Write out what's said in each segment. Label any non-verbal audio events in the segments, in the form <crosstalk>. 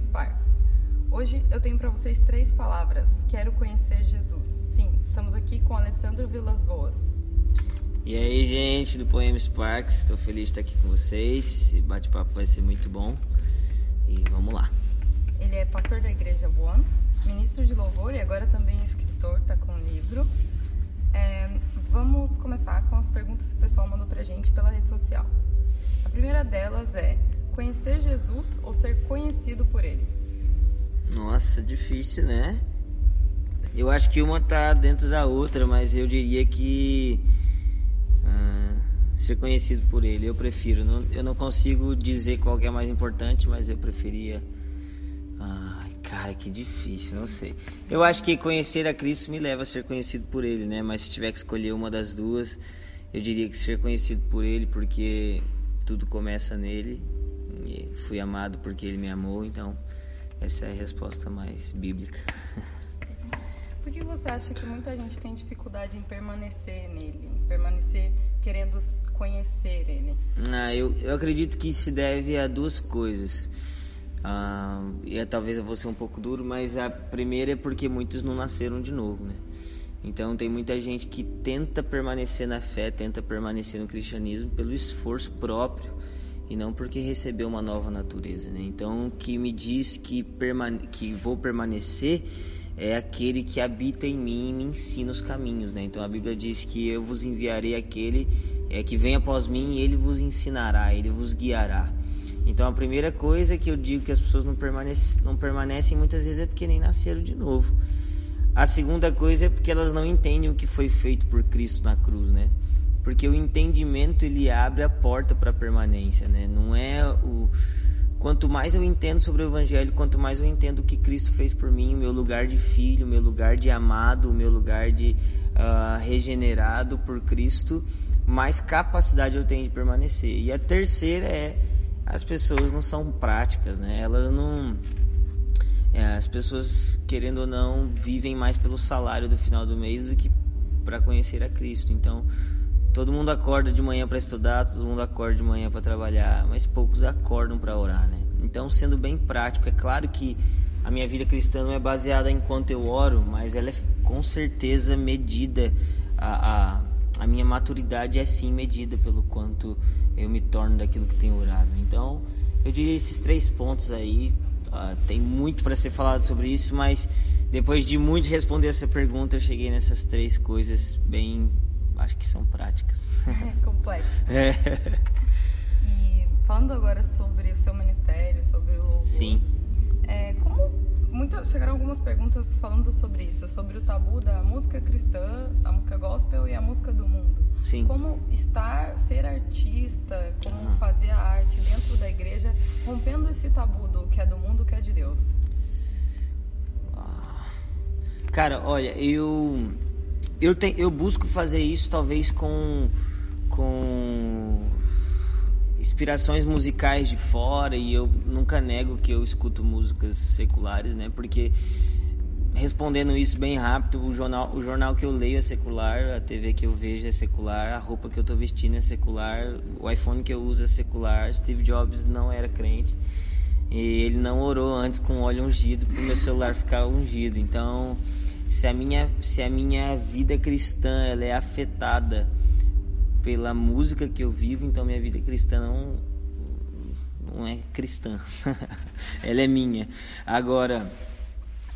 Sparks. Hoje eu tenho para vocês três palavras. Quero conhecer Jesus. Sim, estamos aqui com Alessandro Vilas Boas. E aí, gente do Poema Sparks, estou feliz de estar aqui com vocês. Esse bate-papo vai ser muito bom. E vamos lá. Ele é pastor da Igreja One, ministro de louvor e agora também escritor, está com um livro. É, vamos começar com as perguntas que o pessoal mandou pra gente pela rede social. A primeira delas é: conhecer Jesus ou ser conhecido por ele? Nossa, difícil, né? Eu acho que uma tá dentro da outra, mas eu diria que ah, ser conhecido por ele, eu prefiro. Não, eu não consigo dizer qual é mais importante, mas eu preferia. Ai, cara, que difícil, não sei. Eu acho que conhecer a Cristo me leva a ser conhecido por ele, né? Mas se tiver que escolher uma das duas, eu diria que ser conhecido por ele, porque tudo começa nele. E fui amado porque ele me amou, então essa é a resposta mais bíblica. <laughs> Por que você acha que muita gente tem dificuldade em permanecer nele, em permanecer querendo conhecer ele? Ah, eu, eu acredito que se deve a duas coisas. Ah, e é, talvez eu vou ser um pouco duro, mas a primeira é porque muitos não nasceram de novo, né? Então tem muita gente que tenta permanecer na fé, tenta permanecer no cristianismo pelo esforço próprio e não porque recebeu uma nova natureza, né? Então, o que me diz que, permane que vou permanecer é aquele que habita em mim e me ensina os caminhos, né? Então, a Bíblia diz que eu vos enviarei aquele é, que vem após mim e ele vos ensinará, ele vos guiará. Então, a primeira coisa que eu digo que as pessoas não permanecem, não permanecem muitas vezes é porque nem nasceram de novo. A segunda coisa é porque elas não entendem o que foi feito por Cristo na cruz, né? Porque o entendimento ele abre a porta para a permanência, né? Não é o quanto mais eu entendo sobre o evangelho, quanto mais eu entendo o que Cristo fez por mim, o meu lugar de filho, o meu lugar de amado, o meu lugar de uh, regenerado por Cristo, mais capacidade eu tenho de permanecer. E a terceira é as pessoas não são práticas, né? Elas não é, as pessoas querendo ou não vivem mais pelo salário do final do mês do que para conhecer a Cristo. Então Todo mundo acorda de manhã para estudar, todo mundo acorda de manhã para trabalhar, mas poucos acordam para orar, né? Então, sendo bem prático, é claro que a minha vida cristã não é baseada em quanto eu oro, mas ela é com certeza medida, a, a, a minha maturidade é sim medida pelo quanto eu me torno daquilo que tenho orado. Então, eu diria esses três pontos aí, uh, tem muito para ser falado sobre isso, mas depois de muito responder essa pergunta, eu cheguei nessas três coisas bem acho que são práticas. <laughs> É complexo. É. E falando agora sobre o seu ministério, sobre o louvor. Sim. É, como muitas chegaram algumas perguntas falando sobre isso, sobre o tabu da música cristã, a música gospel e a música do mundo. Sim. Como estar, ser artista, como uhum. fazer a arte dentro da igreja, rompendo esse tabu do que é do mundo, que é de Deus. Ah. Cara, olha, eu eu, eu busco fazer isso talvez com, com inspirações musicais de fora e eu nunca nego que eu escuto músicas seculares, né? Porque respondendo isso bem rápido, o jornal, o jornal que eu leio é secular, a TV que eu vejo é secular, a roupa que eu estou vestindo é secular, o iPhone que eu uso é secular. Steve Jobs não era crente e ele não orou antes com óleo ungido para o meu celular ficar ungido. Então se a minha, se a minha vida cristã ela é afetada pela música que eu vivo, então minha vida cristã não, não é cristã. <laughs> ela é minha. Agora,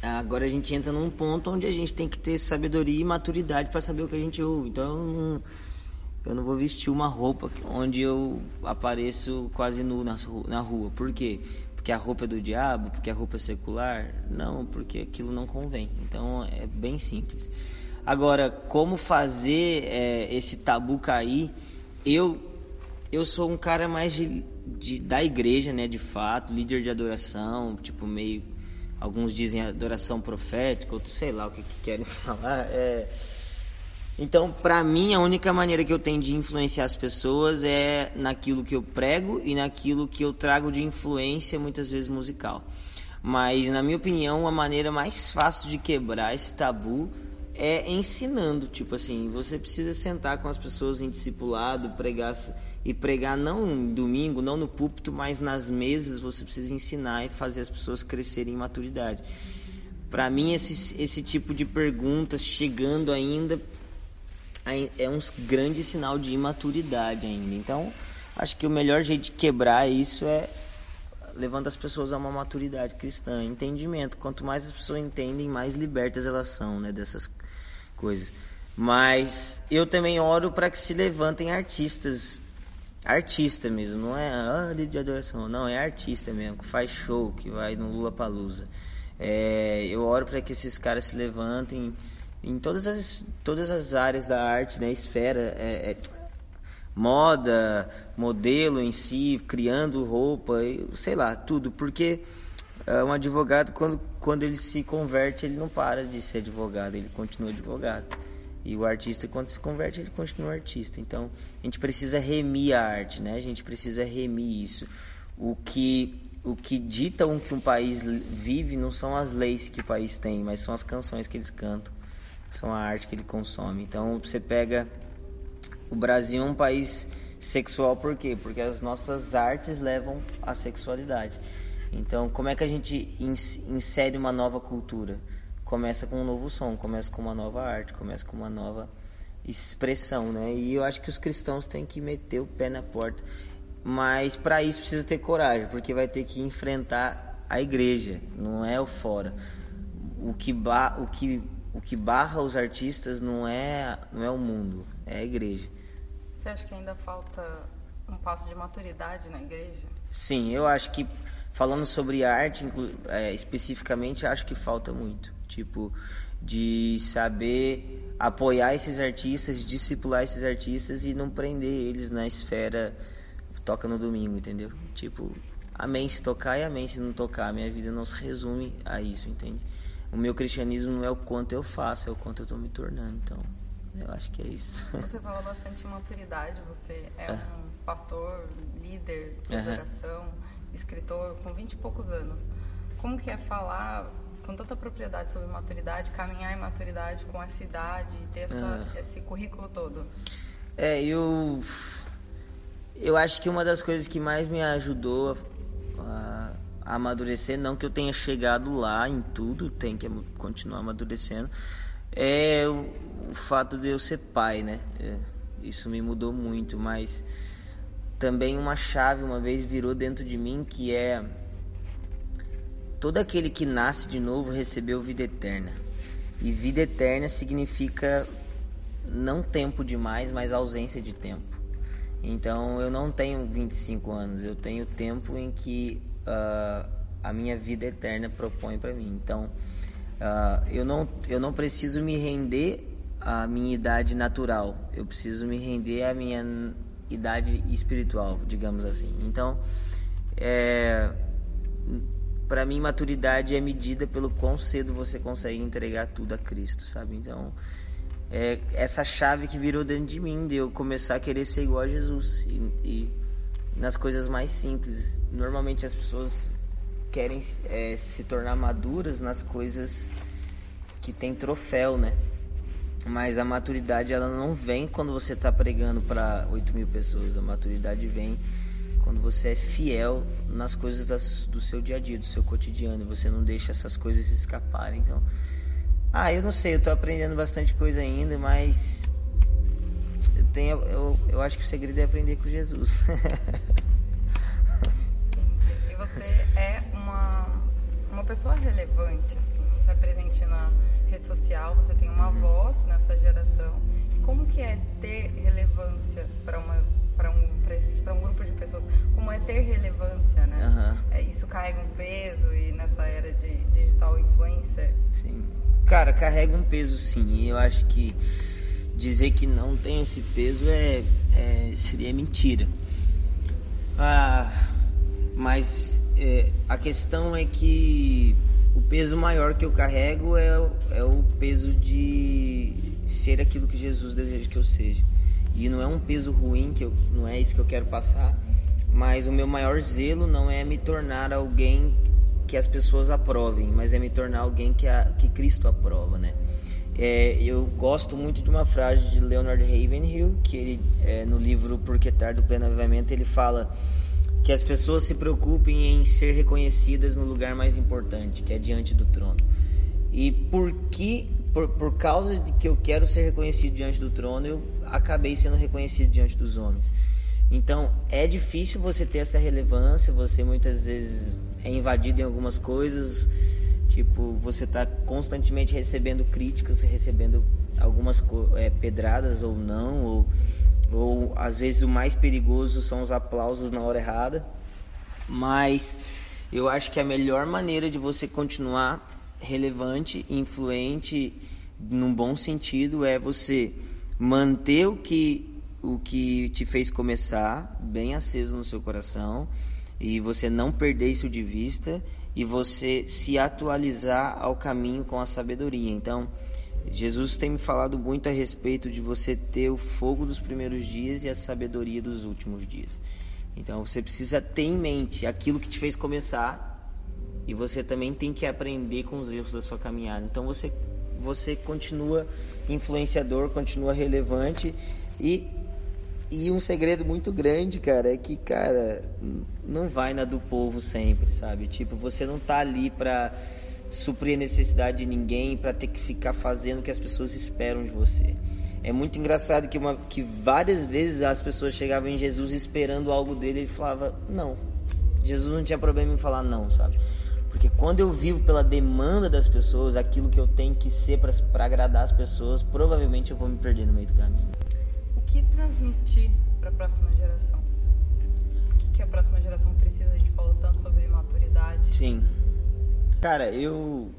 agora a gente entra num ponto onde a gente tem que ter sabedoria e maturidade para saber o que a gente ouve. Então, eu não, vou vestir uma roupa onde eu apareço quase nu na rua. Por quê? Porque a roupa é do diabo, porque a roupa é secular. Não, porque aquilo não convém. Então é bem simples. Agora, como fazer é, esse tabu cair? Eu eu sou um cara mais de, de, da igreja, né, de fato, líder de adoração, tipo meio alguns dizem adoração profética, outros sei lá o que, que querem <laughs> falar. É, então, para mim, a única maneira que eu tenho de influenciar as pessoas é naquilo que eu prego e naquilo que eu trago de influência, muitas vezes musical. Mas, na minha opinião, a maneira mais fácil de quebrar esse tabu é ensinando. Tipo assim, você precisa sentar com as pessoas em discipulado, pregar, e pregar não domingo, não no púlpito, mas nas mesas você precisa ensinar e fazer as pessoas crescerem em maturidade. Para mim, esse, esse tipo de perguntas chegando ainda é um grande sinal de imaturidade ainda. Então, acho que o melhor jeito de quebrar isso é levando as pessoas a uma maturidade cristã, entendimento. Quanto mais as pessoas entendem, mais libertas elas são, né, dessas coisas. Mas eu também oro para que se levantem artistas, artista mesmo, não é ah, de adoração, não, é artista mesmo, que faz show, que vai no Lula Palusa. É, eu oro para que esses caras se levantem em todas as, todas as áreas da arte, né, esfera, é, é, moda, modelo em si, criando roupa, sei lá, tudo, porque uh, um advogado quando quando ele se converte ele não para de ser advogado, ele continua advogado. E o artista quando se converte ele continua artista. Então a gente precisa remir a arte, né? A gente precisa remir isso. O que o que dita um que um país vive não são as leis que o país tem, mas são as canções que eles cantam, são a arte que ele consome. Então você pega o Brasil é um país sexual por quê? Porque as nossas artes levam à sexualidade. Então, como é que a gente insere uma nova cultura? Começa com um novo som, começa com uma nova arte, começa com uma nova expressão, né? E eu acho que os cristãos têm que meter o pé na porta, mas para isso precisa ter coragem, porque vai ter que enfrentar a igreja, não é o fora. O que, ba o que, o que barra os artistas não é, não é o mundo, é a igreja. Você acha que ainda falta um passo de maturidade na igreja? Sim, eu acho que falando sobre arte é, especificamente, acho que falta muito. Tipo, de saber apoiar esses artistas, discipular esses artistas e não prender eles na esfera toca no domingo, entendeu? Tipo, amém se tocar e amém se não tocar. Minha vida não se resume a isso, entende? O meu cristianismo não é o quanto eu faço, é o quanto eu estou me tornando. Então, eu acho que é isso. Você fala bastante em maturidade, você é, um pastor, líder de uhum. adoração, escritor com 20 e poucos anos. Como que é falar com tanta propriedade sobre maturidade, caminhar em maturidade com essa idade, ter essa, uhum. esse currículo todo? É, eu eu acho que uma das coisas que mais me ajudou a, a amadurecer, não que eu tenha chegado lá em tudo, tem que continuar amadurecendo, é o, o fato de eu ser pai, né? É, isso me mudou muito, mas também uma chave uma vez virou dentro de mim que é todo aquele que nasce de novo recebeu vida eterna. E vida eterna significa não tempo demais, mas ausência de tempo. Então eu não tenho 25 anos, eu tenho tempo em que uh, a minha vida eterna propõe para mim. Então Uh, eu, não, eu não preciso me render à minha idade natural, eu preciso me render à minha idade espiritual, digamos assim. Então, é, para mim, maturidade é medida pelo quão cedo você consegue entregar tudo a Cristo, sabe? Então, é essa chave que virou dentro de mim, de eu começar a querer ser igual a Jesus. E, e nas coisas mais simples. Normalmente as pessoas querem é, se tornar maduras nas coisas que tem troféu, né? Mas a maturidade ela não vem quando você está pregando para 8 mil pessoas. A maturidade vem quando você é fiel nas coisas das, do seu dia a dia, do seu cotidiano. Você não deixa essas coisas escaparem. Então, ah, eu não sei, eu estou aprendendo bastante coisa ainda, mas tenho, eu, eu acho que o segredo é aprender com Jesus. e você é uma pessoa relevante, assim, você é presente na rede social, você tem uma uhum. voz nessa geração. Como que é ter relevância para uma para um para um grupo de pessoas? Como é ter relevância, né? Uhum. É, isso carrega um peso e nessa era de digital influencer. Sim, cara, carrega um peso sim. Eu acho que dizer que não tem esse peso é, é seria mentira. Ah, mas é, a questão é que o peso maior que eu carrego é, é o peso de ser aquilo que Jesus deseja que eu seja. E não é um peso ruim, que eu, não é isso que eu quero passar, mas o meu maior zelo não é me tornar alguém que as pessoas aprovem, mas é me tornar alguém que, a, que Cristo aprova, né? É, eu gosto muito de uma frase de Leonard Ravenhill, que ele, é, no livro Porque Tarde do Pleno Avivamento, ele fala que as pessoas se preocupem em ser reconhecidas no lugar mais importante, que é diante do trono. E por que, por, por causa de que eu quero ser reconhecido diante do trono, eu acabei sendo reconhecido diante dos homens. Então, é difícil você ter essa relevância, você muitas vezes é invadido em algumas coisas, tipo, você está constantemente recebendo críticas, recebendo algumas é, pedradas ou não, ou, ou às vezes o mais perigoso são os aplausos na hora errada. Mas eu acho que a melhor maneira de você continuar relevante, influente, num bom sentido, é você manter o que o que te fez começar bem aceso no seu coração e você não perder isso de vista e você se atualizar ao caminho com a sabedoria. Então, Jesus tem me falado muito a respeito de você ter o fogo dos primeiros dias e a sabedoria dos últimos dias. Então, você precisa ter em mente aquilo que te fez começar e você também tem que aprender com os erros da sua caminhada. Então, você você continua influenciador, continua relevante e e um segredo muito grande, cara, é que, cara, não vai na do povo sempre, sabe? Tipo, você não tá ali pra suprir a necessidade de ninguém, para ter que ficar fazendo o que as pessoas esperam de você. É muito engraçado que, uma, que várias vezes as pessoas chegavam em Jesus esperando algo dele e ele falava não. Jesus não tinha problema em falar não, sabe? Porque quando eu vivo pela demanda das pessoas, aquilo que eu tenho que ser para agradar as pessoas, provavelmente eu vou me perder no meio do caminho que transmitir para a próxima geração? O que a próxima geração precisa? A gente falou tanto sobre maturidade. Sim. Cara, eu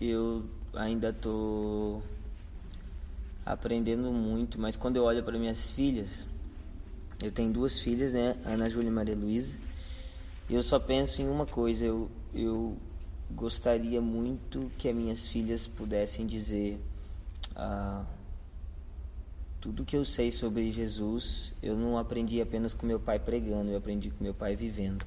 eu ainda tô aprendendo muito, mas quando eu olho para minhas filhas, eu tenho duas filhas, né, Ana Júlia e Maria Luísa, e eu só penso em uma coisa, eu eu gostaria muito que as minhas filhas pudessem dizer ah, tudo que eu sei sobre Jesus, eu não aprendi apenas com meu pai pregando, eu aprendi com meu pai vivendo.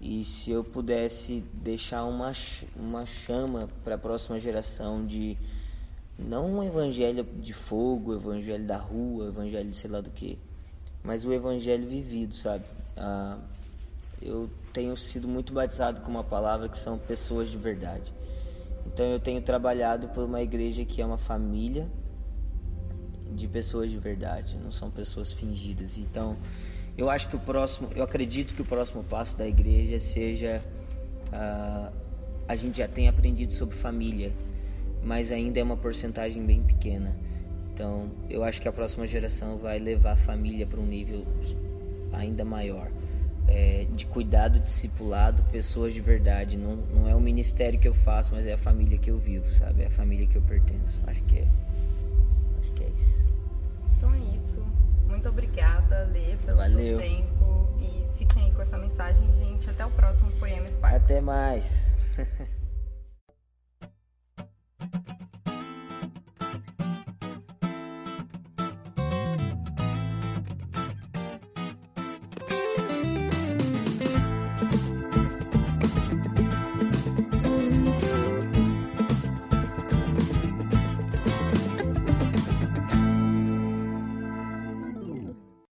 E se eu pudesse deixar uma, uma chama para a próxima geração de não um evangelho de fogo, evangelho da rua, evangelho de sei lá do que, mas o evangelho vivido, sabe? Ah, eu tenho sido muito batizado com uma palavra que são pessoas de verdade. Então eu tenho trabalhado por uma igreja que é uma família de pessoas de verdade, não são pessoas fingidas. Então, eu acho que o próximo, eu acredito que o próximo passo da igreja seja uh, a gente já tem aprendido sobre família, mas ainda é uma porcentagem bem pequena. Então, eu acho que a próxima geração vai levar a família para um nível ainda maior. É, de cuidado, discipulado, pessoas de verdade. Não, não é o ministério que eu faço, mas é a família que eu vivo, sabe? É a família que eu pertenço. Acho que é. Muito obrigada, Lê, pelo Valeu. seu tempo. E fiquem aí com essa mensagem, gente. Até o próximo Poema Sparks. Até mais. <laughs>